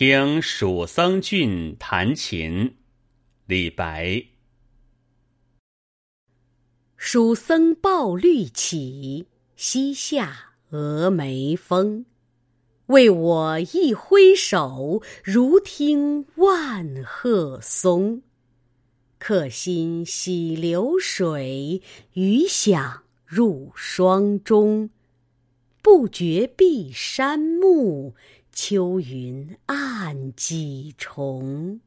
听蜀僧俊弹琴。李白。蜀僧抱绿绮，西下峨眉峰。为我一挥手，如听万壑松。客心洗流水，余响入霜钟。不觉碧山暮，秋云暗几重。